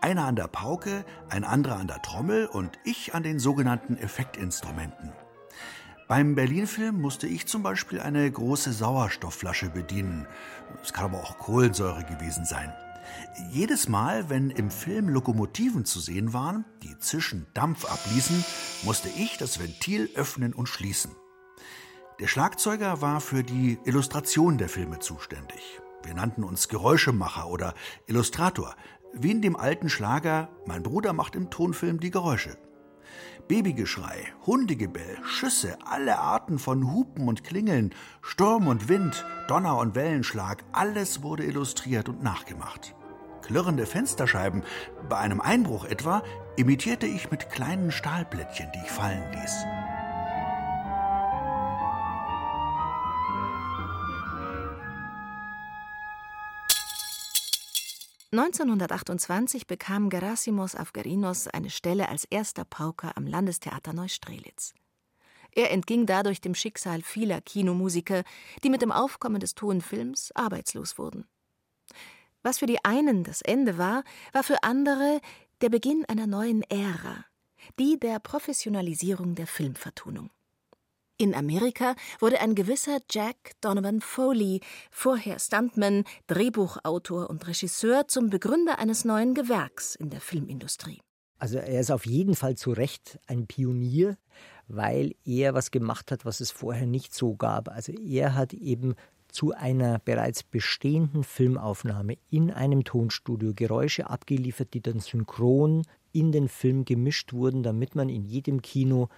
Einer an der Pauke, ein anderer an der Trommel und ich an den sogenannten Effektinstrumenten. Beim Berlin-Film musste ich zum Beispiel eine große Sauerstoffflasche bedienen. Es kann aber auch Kohlensäure gewesen sein. Jedes Mal, wenn im Film Lokomotiven zu sehen waren, die zischen Dampf abließen, musste ich das Ventil öffnen und schließen. Der Schlagzeuger war für die Illustration der Filme zuständig. Wir nannten uns Geräuschemacher oder Illustrator, wie in dem alten Schlager Mein Bruder macht im Tonfilm die Geräusche. Babygeschrei, Hundegebell, Schüsse, alle Arten von Hupen und Klingeln, Sturm und Wind, Donner und Wellenschlag, alles wurde illustriert und nachgemacht. Klirrende Fensterscheiben, bei einem Einbruch etwa, imitierte ich mit kleinen Stahlblättchen, die ich fallen ließ. 1928 bekam Gerassimos Afgerinos eine Stelle als erster Pauker am Landestheater Neustrelitz. Er entging dadurch dem Schicksal vieler Kinomusiker, die mit dem Aufkommen des Tonfilms arbeitslos wurden. Was für die einen das Ende war, war für andere der Beginn einer neuen Ära, die der Professionalisierung der Filmvertonung. In Amerika wurde ein gewisser Jack Donovan Foley, vorher Stuntman, Drehbuchautor und Regisseur, zum Begründer eines neuen Gewerks in der Filmindustrie. Also er ist auf jeden Fall zu Recht ein Pionier, weil er was gemacht hat, was es vorher nicht so gab. Also er hat eben zu einer bereits bestehenden Filmaufnahme in einem Tonstudio Geräusche abgeliefert, die dann synchron in den Film gemischt wurden, damit man in jedem Kino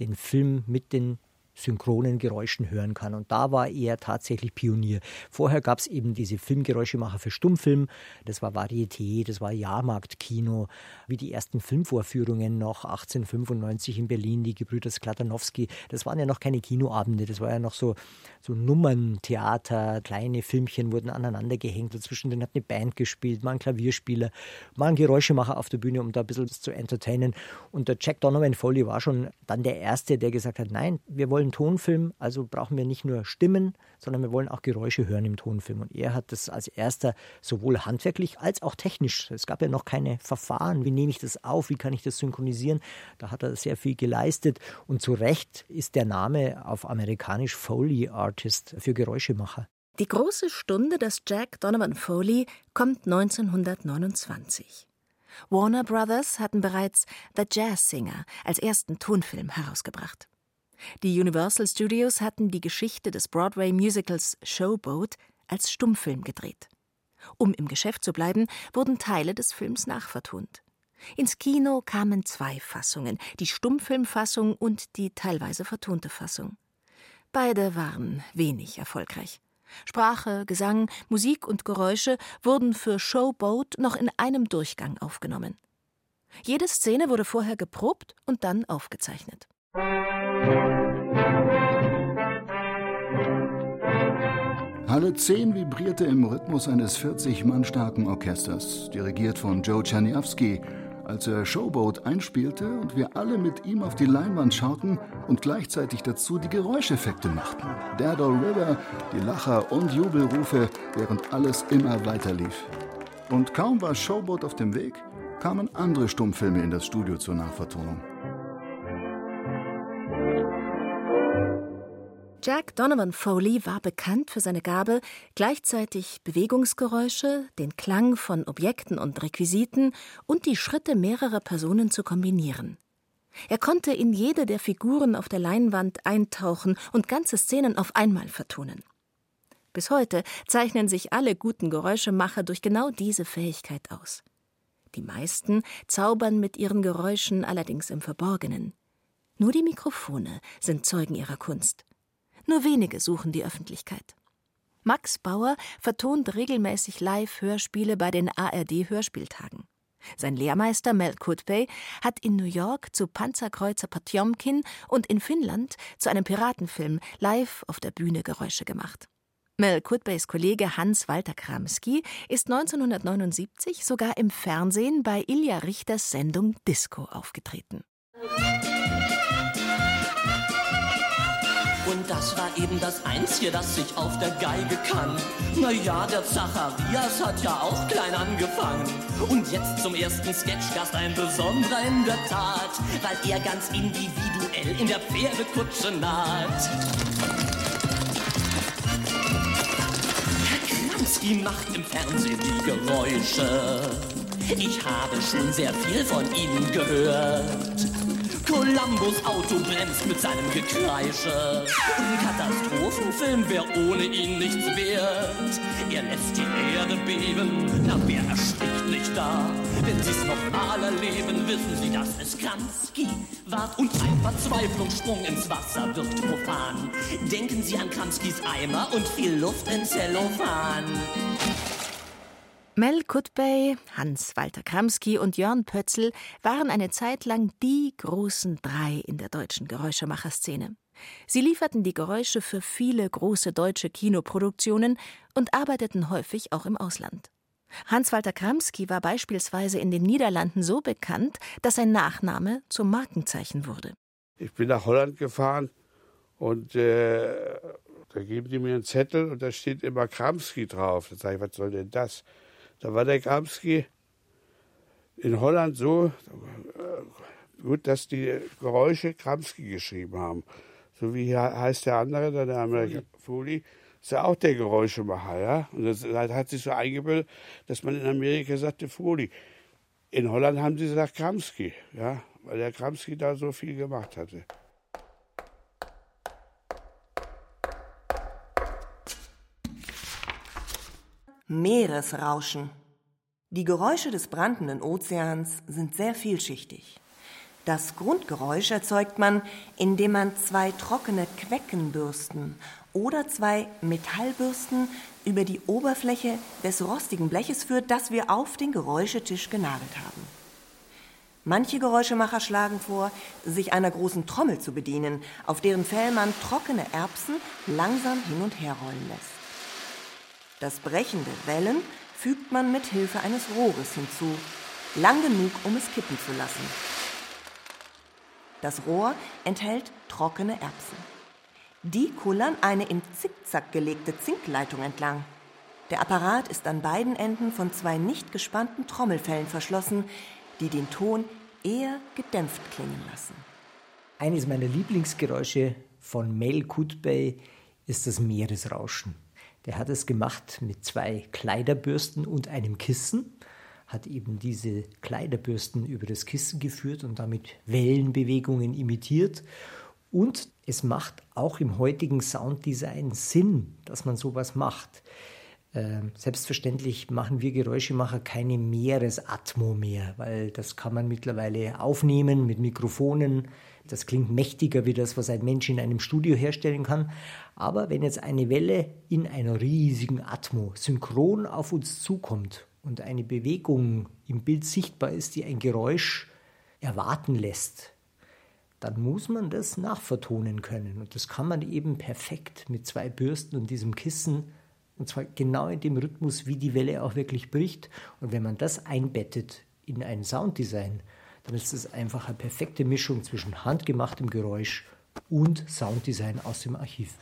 den Film mit den synchronen Geräuschen hören kann. Und da war er tatsächlich Pionier. Vorher gab es eben diese Filmgeräuschemacher für Stummfilm. Das war Varieté, das war Jahrmarktkino, wie die ersten Filmvorführungen noch 1895 in Berlin, die Gebrüder Skladanowski. Das waren ja noch keine Kinoabende, das war ja noch so, so Nummerntheater, kleine Filmchen wurden aneinander gehängt. Dazwischen hat eine Band gespielt, mal ein Klavierspieler, mal ein Geräuschemacher auf der Bühne, um da ein bisschen zu entertainen. Und der Jack Donovan Foley war schon dann der Erste, der gesagt hat, nein, wir wollen Tonfilm, also brauchen wir nicht nur Stimmen, sondern wir wollen auch Geräusche hören im Tonfilm. Und er hat das als erster sowohl handwerklich als auch technisch. Es gab ja noch keine Verfahren. Wie nehme ich das auf? Wie kann ich das synchronisieren? Da hat er sehr viel geleistet. Und zu Recht ist der Name auf amerikanisch Foley Artist für Geräuschemacher. Die große Stunde des Jack Donovan Foley kommt 1929. Warner Brothers hatten bereits The Jazz Singer als ersten Tonfilm herausgebracht. Die Universal Studios hatten die Geschichte des Broadway-Musicals Showboat als Stummfilm gedreht. Um im Geschäft zu bleiben, wurden Teile des Films nachvertont. Ins Kino kamen zwei Fassungen, die Stummfilmfassung und die teilweise vertonte Fassung. Beide waren wenig erfolgreich. Sprache, Gesang, Musik und Geräusche wurden für Showboat noch in einem Durchgang aufgenommen. Jede Szene wurde vorher geprobt und dann aufgezeichnet. Halle 10 vibrierte im Rhythmus eines 40 Mann starken Orchesters, dirigiert von Joe Czerniawski, als er Showboat einspielte und wir alle mit ihm auf die Leinwand schauten und gleichzeitig dazu die Geräuscheffekte machten. Daddle River, die Lacher und Jubelrufe, während alles immer weiter lief. Und kaum war Showboat auf dem Weg, kamen andere Stummfilme in das Studio zur Nachvertonung. Jack Donovan Foley war bekannt für seine Gabe, gleichzeitig Bewegungsgeräusche, den Klang von Objekten und Requisiten und die Schritte mehrerer Personen zu kombinieren. Er konnte in jede der Figuren auf der Leinwand eintauchen und ganze Szenen auf einmal vertonen. Bis heute zeichnen sich alle guten Geräuschemacher durch genau diese Fähigkeit aus. Die meisten zaubern mit ihren Geräuschen allerdings im Verborgenen. Nur die Mikrofone sind Zeugen ihrer Kunst. Nur wenige suchen die Öffentlichkeit. Max Bauer vertont regelmäßig Live-Hörspiele bei den ARD-Hörspieltagen. Sein Lehrmeister Mel Kutbey hat in New York zu Panzerkreuzer Potjomkin und in Finnland zu einem Piratenfilm live auf der Bühne Geräusche gemacht. Mel Kutbeys Kollege Hans-Walter Kramski ist 1979 sogar im Fernsehen bei Ilja Richters Sendung Disco aufgetreten. Und das war eben das Einzige, das ich auf der Geige kann. Naja, der Zacharias hat ja auch klein angefangen. Und jetzt zum ersten Sketchgast ein besonderer in der Tat, weil er ganz individuell in der Pferdekutsche naht. Herr Kramski macht im Fernsehen die Geräusche. Ich habe schon sehr viel von Ihnen gehört. Columbus Auto bremst mit seinem Gekreische. Ein Katastrophenfilm, wer ohne ihn nichts wert. Er lässt die Erde beben, na wer erstickt nicht da? Wenn Sie's nochmal erleben, wissen Sie, dass es Kramski war. Und ein Verzweiflungssprung ins Wasser wird profan. Denken Sie an Kramskis Eimer und viel Luft in Zellophan. Mel Kutbey, Hans-Walter Kramski und Jörn Pötzl waren eine Zeit lang die großen drei in der deutschen Geräuschemacherszene. Sie lieferten die Geräusche für viele große deutsche Kinoproduktionen und arbeiteten häufig auch im Ausland. Hans-Walter Kramski war beispielsweise in den Niederlanden so bekannt, dass sein Nachname zum Markenzeichen wurde. Ich bin nach Holland gefahren und äh, da geben die mir einen Zettel und da steht immer Kramski drauf. Da sage ich, was soll denn das? Da war der Kramski in Holland so äh, gut, dass die Geräusche Kramski geschrieben haben. So wie heißt der andere, der Amerikaner Foley, ist ja auch der Geräuschemacher, ja. Und das hat sich so eingebildet, dass man in Amerika sagte Foley. In Holland haben sie gesagt Kramski, ja, weil der Kramski da so viel gemacht hatte. Meeresrauschen. Die Geräusche des brandenden Ozeans sind sehr vielschichtig. Das Grundgeräusch erzeugt man, indem man zwei trockene Queckenbürsten oder zwei Metallbürsten über die Oberfläche des rostigen Bleches führt, das wir auf den Geräuschetisch genagelt haben. Manche Geräuschemacher schlagen vor, sich einer großen Trommel zu bedienen, auf deren Fell man trockene Erbsen langsam hin und her rollen lässt. Das Brechen der Wellen fügt man mit Hilfe eines Rohres hinzu, lang genug, um es kippen zu lassen. Das Rohr enthält trockene Erbsen. Die kullern eine im Zickzack gelegte Zinkleitung entlang. Der Apparat ist an beiden Enden von zwei nicht gespannten Trommelfellen verschlossen, die den Ton eher gedämpft klingen lassen. Eines meiner Lieblingsgeräusche von Mel Kutbey ist das Meeresrauschen. Der hat es gemacht mit zwei Kleiderbürsten und einem Kissen, hat eben diese Kleiderbürsten über das Kissen geführt und damit Wellenbewegungen imitiert. Und es macht auch im heutigen Sounddesign Sinn, dass man sowas macht. Ähm, selbstverständlich machen wir Geräuschemacher keine Meeresatmo mehr, weil das kann man mittlerweile aufnehmen mit Mikrofonen. Das klingt mächtiger wie das, was ein Mensch in einem Studio herstellen kann. Aber wenn jetzt eine Welle in einer riesigen Atmo synchron auf uns zukommt und eine Bewegung im Bild sichtbar ist, die ein Geräusch erwarten lässt, dann muss man das nachvertonen können. Und das kann man eben perfekt mit zwei Bürsten und diesem Kissen und zwar genau in dem Rhythmus, wie die Welle auch wirklich bricht. Und wenn man das einbettet in ein Sounddesign, dann ist es einfach eine perfekte Mischung zwischen handgemachtem Geräusch und Sounddesign aus dem Archiv.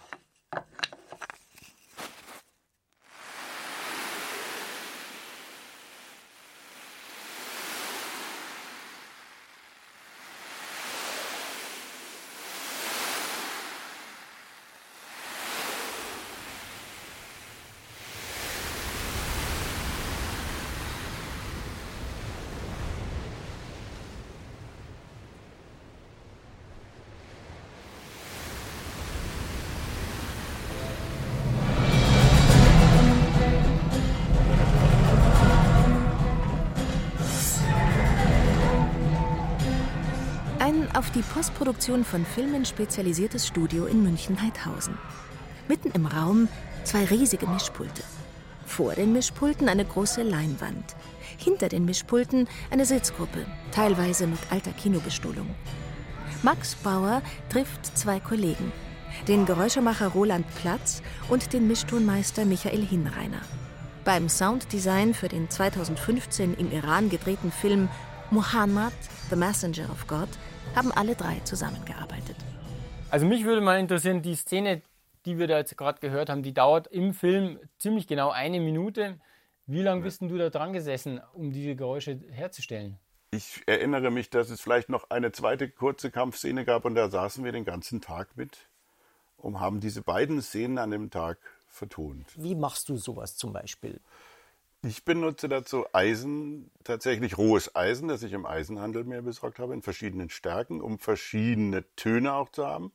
Die Postproduktion von Filmen spezialisiertes Studio in München-Heidhausen. Mitten im Raum zwei riesige Mischpulte. Vor den Mischpulten eine große Leinwand. Hinter den Mischpulten eine Sitzgruppe, teilweise mit alter Kinobestuhlung. Max Bauer trifft zwei Kollegen, den Geräuschemacher Roland Platz und den Mischtonmeister Michael Hinreiner. Beim Sounddesign für den 2015 im Iran gedrehten Film Muhammad, The Messenger of God, haben alle drei zusammengearbeitet. Also mich würde mal interessieren, die Szene, die wir da jetzt gerade gehört haben, die dauert im Film ziemlich genau eine Minute. Wie lange bist du da dran gesessen, um diese Geräusche herzustellen? Ich erinnere mich, dass es vielleicht noch eine zweite kurze Kampfszene gab und da saßen wir den ganzen Tag mit und haben diese beiden Szenen an dem Tag vertont. Wie machst du sowas zum Beispiel? Ich benutze dazu Eisen, tatsächlich rohes Eisen, das ich im Eisenhandel mir besorgt habe, in verschiedenen Stärken, um verschiedene Töne auch zu haben.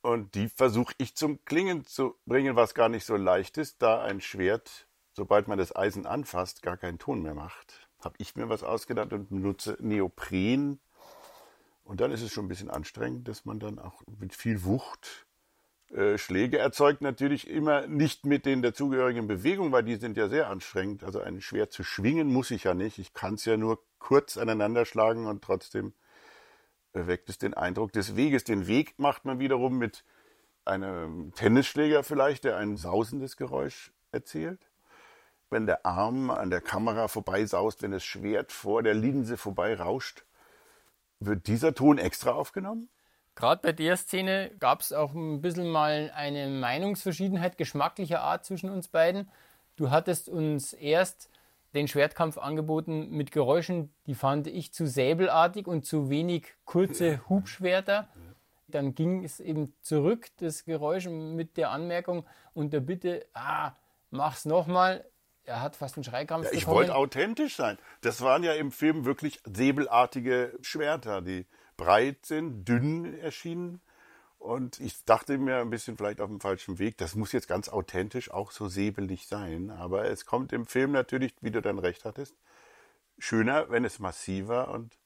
Und die versuche ich zum Klingen zu bringen, was gar nicht so leicht ist, da ein Schwert, sobald man das Eisen anfasst, gar keinen Ton mehr macht. Habe ich mir was ausgedacht und benutze Neopren. Und dann ist es schon ein bisschen anstrengend, dass man dann auch mit viel Wucht Schläge erzeugt natürlich immer nicht mit den dazugehörigen Bewegungen, weil die sind ja sehr anstrengend. Also ein Schwert zu schwingen muss ich ja nicht. Ich kann es ja nur kurz aneinander schlagen und trotzdem erweckt es den Eindruck des Weges. Den Weg macht man wiederum mit einem Tennisschläger vielleicht, der ein sausendes Geräusch erzielt. Wenn der Arm an der Kamera vorbeisaust, wenn das Schwert vor der Linse vorbeirauscht, wird dieser Ton extra aufgenommen? Gerade bei der Szene gab es auch ein bisschen mal eine Meinungsverschiedenheit geschmacklicher Art zwischen uns beiden. Du hattest uns erst den Schwertkampf angeboten mit Geräuschen, die fand ich zu säbelartig und zu wenig kurze Hubschwerter. Dann ging es eben zurück, das Geräusch mit der Anmerkung und der Bitte, ah, mach's nochmal. Er hat fast einen Schreikrampf Ja, ich wollte authentisch sein. Das waren ja im Film wirklich säbelartige Schwerter, die breit sind, dünn erschienen. Und ich dachte mir ein bisschen vielleicht auf dem falschen Weg, das muss jetzt ganz authentisch auch so säbelig sein. Aber es kommt im Film natürlich, wie du dann recht hattest, schöner, wenn es massiver und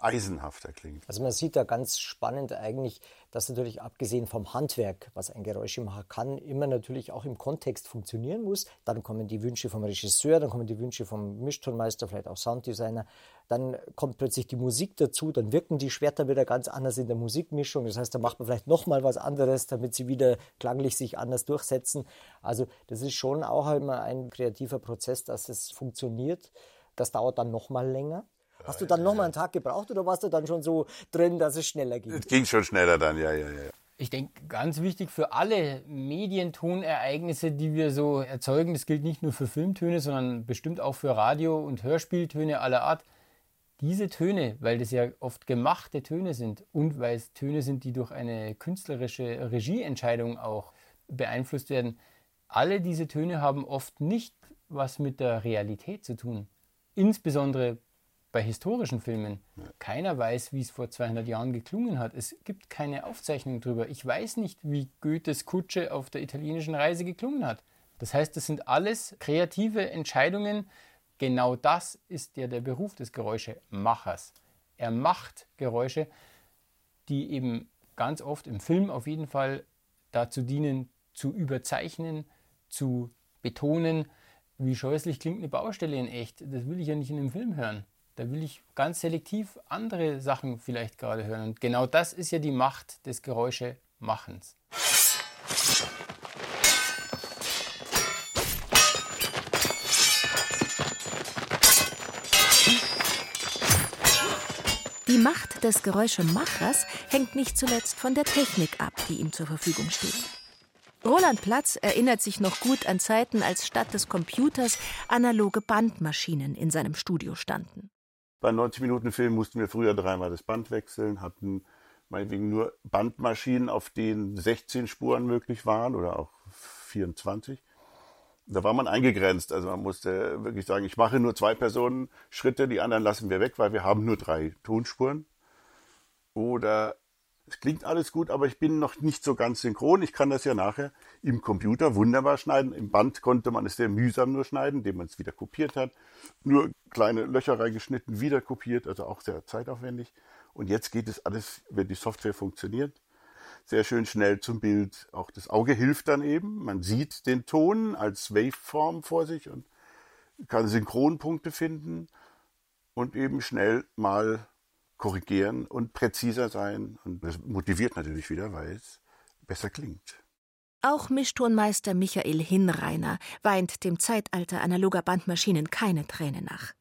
eisenhafter klingt. Also man sieht da ganz spannend eigentlich, dass natürlich abgesehen vom Handwerk, was ein Geräuschemacher kann, immer natürlich auch im Kontext funktionieren muss. Dann kommen die Wünsche vom Regisseur, dann kommen die Wünsche vom Mischtonmeister, vielleicht auch Sounddesigner. Dann kommt plötzlich die Musik dazu, dann wirken die Schwerter wieder ganz anders in der Musikmischung. Das heißt, da macht man vielleicht nochmal was anderes, damit sie wieder klanglich sich anders durchsetzen. Also das ist schon auch immer ein kreativer Prozess, dass es funktioniert. Das dauert dann nochmal länger. Hast du dann nochmal einen Tag gebraucht oder warst du dann schon so drin, dass es schneller ging? Es ging schon schneller dann, ja, ja, ja. Ich denke, ganz wichtig für alle Medientonereignisse, die wir so erzeugen, das gilt nicht nur für Filmtöne, sondern bestimmt auch für Radio- und Hörspieltöne aller Art. Diese Töne, weil das ja oft gemachte Töne sind und weil es Töne sind, die durch eine künstlerische Regieentscheidung auch beeinflusst werden, alle diese Töne haben oft nicht was mit der Realität zu tun. Insbesondere bei historischen Filmen. Keiner weiß, wie es vor 200 Jahren geklungen hat. Es gibt keine Aufzeichnung darüber. Ich weiß nicht, wie Goethes Kutsche auf der italienischen Reise geklungen hat. Das heißt, das sind alles kreative Entscheidungen. Genau das ist ja der Beruf des Geräuschemachers. Er macht Geräusche, die eben ganz oft im Film auf jeden Fall dazu dienen, zu überzeichnen, zu betonen, wie scheußlich klingt eine Baustelle in echt. Das will ich ja nicht in einem Film hören. Da will ich ganz selektiv andere Sachen vielleicht gerade hören. Und genau das ist ja die Macht des Geräuschemachens. Die Macht des Geräuschemachers hängt nicht zuletzt von der Technik ab, die ihm zur Verfügung steht. Roland Platz erinnert sich noch gut an Zeiten, als statt des Computers analoge Bandmaschinen in seinem Studio standen. Bei 90-Minuten-Filmen mussten wir früher dreimal das Band wechseln, hatten meinetwegen nur Bandmaschinen, auf denen 16 Spuren möglich waren oder auch 24. Da war man eingegrenzt. Also man musste wirklich sagen, ich mache nur zwei Personen Schritte, die anderen lassen wir weg, weil wir haben nur drei Tonspuren. Oder es klingt alles gut, aber ich bin noch nicht so ganz synchron. Ich kann das ja nachher im Computer wunderbar schneiden. Im Band konnte man es sehr mühsam nur schneiden, indem man es wieder kopiert hat. Nur kleine Löcher reingeschnitten, wieder kopiert, also auch sehr zeitaufwendig. Und jetzt geht es alles, wenn die Software funktioniert, sehr schön schnell zum Bild. Auch das Auge hilft dann eben. Man sieht den Ton als Waveform vor sich und kann Synchronpunkte finden und eben schnell mal korrigieren und präziser sein. Und das motiviert natürlich wieder, weil es besser klingt. Auch Mischtonmeister Michael Hinreiner weint dem Zeitalter analoger Bandmaschinen keine Träne nach.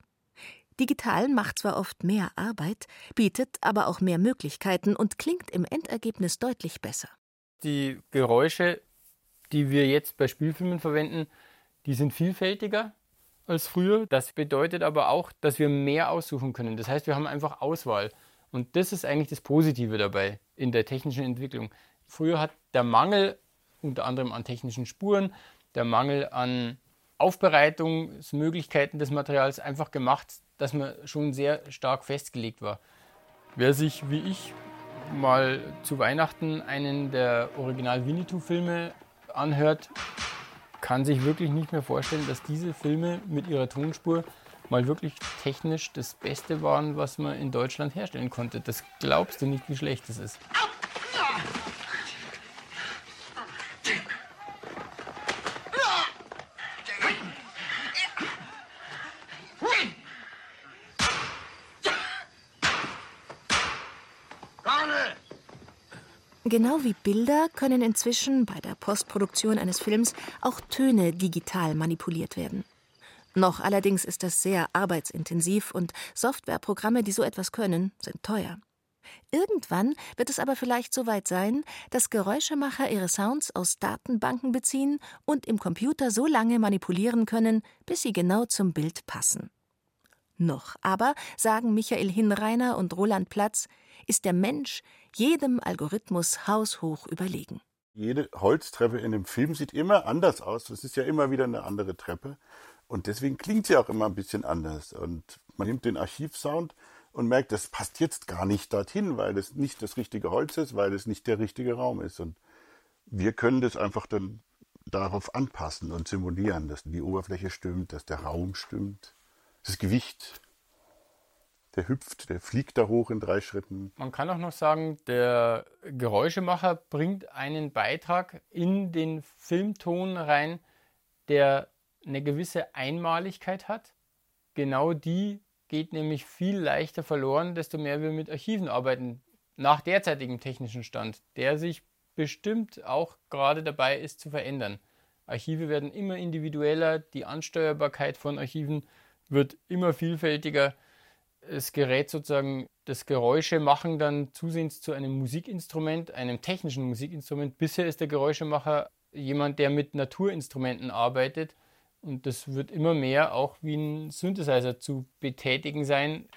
Digital macht zwar oft mehr Arbeit, bietet aber auch mehr Möglichkeiten und klingt im Endergebnis deutlich besser. Die Geräusche, die wir jetzt bei Spielfilmen verwenden, die sind vielfältiger als früher. Das bedeutet aber auch, dass wir mehr aussuchen können. Das heißt, wir haben einfach Auswahl. Und das ist eigentlich das Positive dabei in der technischen Entwicklung. Früher hat der Mangel unter anderem an technischen Spuren, der Mangel an Aufbereitungsmöglichkeiten des Materials einfach gemacht, dass man schon sehr stark festgelegt war. Wer sich wie ich mal zu Weihnachten einen der Original Winnetou-Filme anhört, kann sich wirklich nicht mehr vorstellen, dass diese Filme mit ihrer Tonspur mal wirklich technisch das Beste waren, was man in Deutschland herstellen konnte. Das glaubst du nicht, wie schlecht das ist. Genau wie Bilder können inzwischen bei der Postproduktion eines Films auch Töne digital manipuliert werden. Noch allerdings ist das sehr arbeitsintensiv und Softwareprogramme, die so etwas können, sind teuer. Irgendwann wird es aber vielleicht so weit sein, dass Geräuschemacher ihre Sounds aus Datenbanken beziehen und im Computer so lange manipulieren können, bis sie genau zum Bild passen. Noch aber, sagen Michael Hinreiner und Roland Platz, ist der Mensch jedem Algorithmus haushoch überlegen. Jede Holztreppe in dem Film sieht immer anders aus. Es ist ja immer wieder eine andere Treppe. Und deswegen klingt sie auch immer ein bisschen anders. Und man nimmt den Archivsound und merkt, das passt jetzt gar nicht dorthin, weil es nicht das richtige Holz ist, weil es nicht der richtige Raum ist. Und wir können das einfach dann darauf anpassen und simulieren, dass die Oberfläche stimmt, dass der Raum stimmt, das Gewicht. Der hüpft, der fliegt da hoch in drei Schritten. Man kann auch noch sagen, der Geräuschemacher bringt einen Beitrag in den Filmton rein, der eine gewisse Einmaligkeit hat. Genau die geht nämlich viel leichter verloren, desto mehr wir mit Archiven arbeiten, nach derzeitigem technischen Stand, der sich bestimmt auch gerade dabei ist zu verändern. Archive werden immer individueller, die Ansteuerbarkeit von Archiven wird immer vielfältiger. Es gerät sozusagen das Geräuschemachen dann zusehends zu einem Musikinstrument, einem technischen Musikinstrument. Bisher ist der Geräuschemacher jemand, der mit Naturinstrumenten arbeitet und das wird immer mehr auch wie ein Synthesizer zu betätigen sein.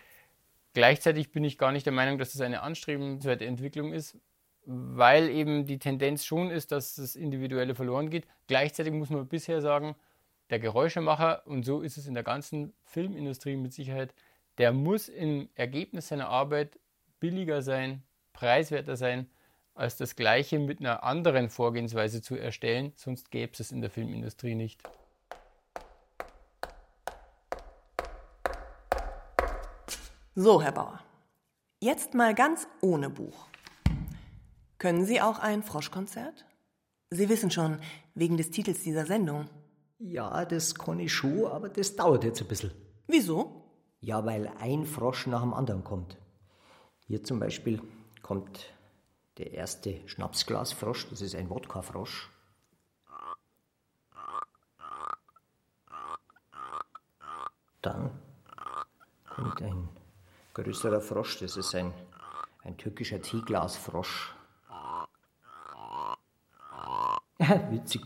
Gleichzeitig bin ich gar nicht der Meinung, dass das eine anstrebenswerte Entwicklung ist, weil eben die Tendenz schon ist, dass das Individuelle verloren geht. Gleichzeitig muss man bisher sagen, der Geräuschemacher, und so ist es in der ganzen Filmindustrie mit Sicherheit, der muss im Ergebnis seiner Arbeit billiger sein, preiswerter sein, als das Gleiche mit einer anderen Vorgehensweise zu erstellen, sonst gäbe es es in der Filmindustrie nicht. So, Herr Bauer. Jetzt mal ganz ohne Buch. Können Sie auch ein Froschkonzert? Sie wissen schon, wegen des Titels dieser Sendung. Ja, das kann ich schon, aber das dauert jetzt ein bisschen. Wieso? Ja, weil ein Frosch nach dem anderen kommt. Hier zum Beispiel kommt der erste Schnapsglasfrosch, das ist ein Wodka-Frosch. Dann kommt ein größerer Frosch, das ist ein, ein türkischer Teeglasfrosch. Witzig,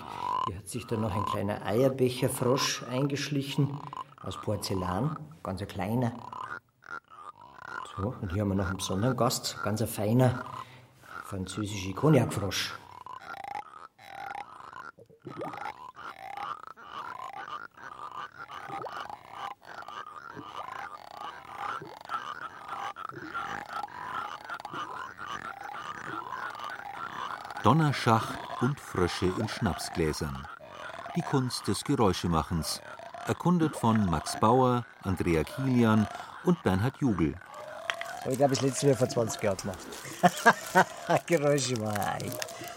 hier hat sich da noch ein kleiner Eierbecherfrosch eingeschlichen aus Porzellan, ganz ein kleiner. So, und hier haben wir noch einen besonderen Gast, ganz ein feiner französischer Cognacfrosch. Donnerschacht und Frösche in Schnapsgläsern. Die Kunst des Geräuschemachens. Erkundet von Max Bauer, Andrea Kilian und Bernhard Jugel. Ich glaube, das letzte Mal vor 20 Jahren gemacht. Geräuschemacher,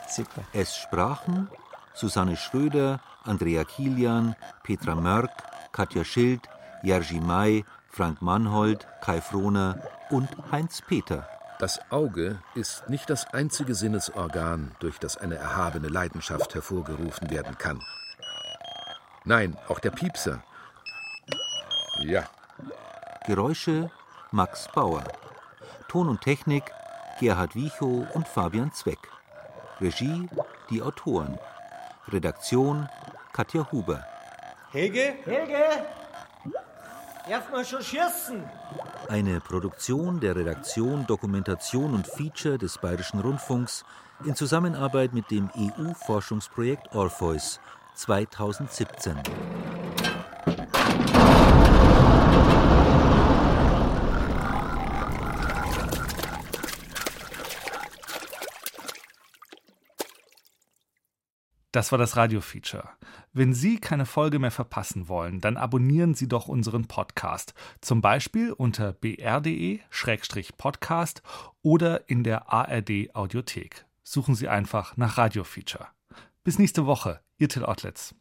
super. Es sprachen Susanne Schröder, Andrea Kilian, Petra Mörk, Katja Schild, Jerzy May, Frank Mannhold, Kai Frohner und Heinz Peter. Das Auge ist nicht das einzige Sinnesorgan, durch das eine erhabene Leidenschaft hervorgerufen werden kann. Nein, auch der Piepser. Ja. Geräusche Max Bauer. Ton und Technik Gerhard Wiechow und Fabian Zweck. Regie die Autoren. Redaktion Katja Huber. Helge? Helge? Man schon schießen? Eine Produktion der Redaktion Dokumentation und Feature des Bayerischen Rundfunks in Zusammenarbeit mit dem EU-Forschungsprojekt Orpheus 2017. Das war das Radio-Feature. Wenn Sie keine Folge mehr verpassen wollen, dann abonnieren Sie doch unseren Podcast. Zum Beispiel unter br.de-podcast oder in der ARD-Audiothek. Suchen Sie einfach nach Radio-Feature. Bis nächste Woche, Ihr Till Ottlitz.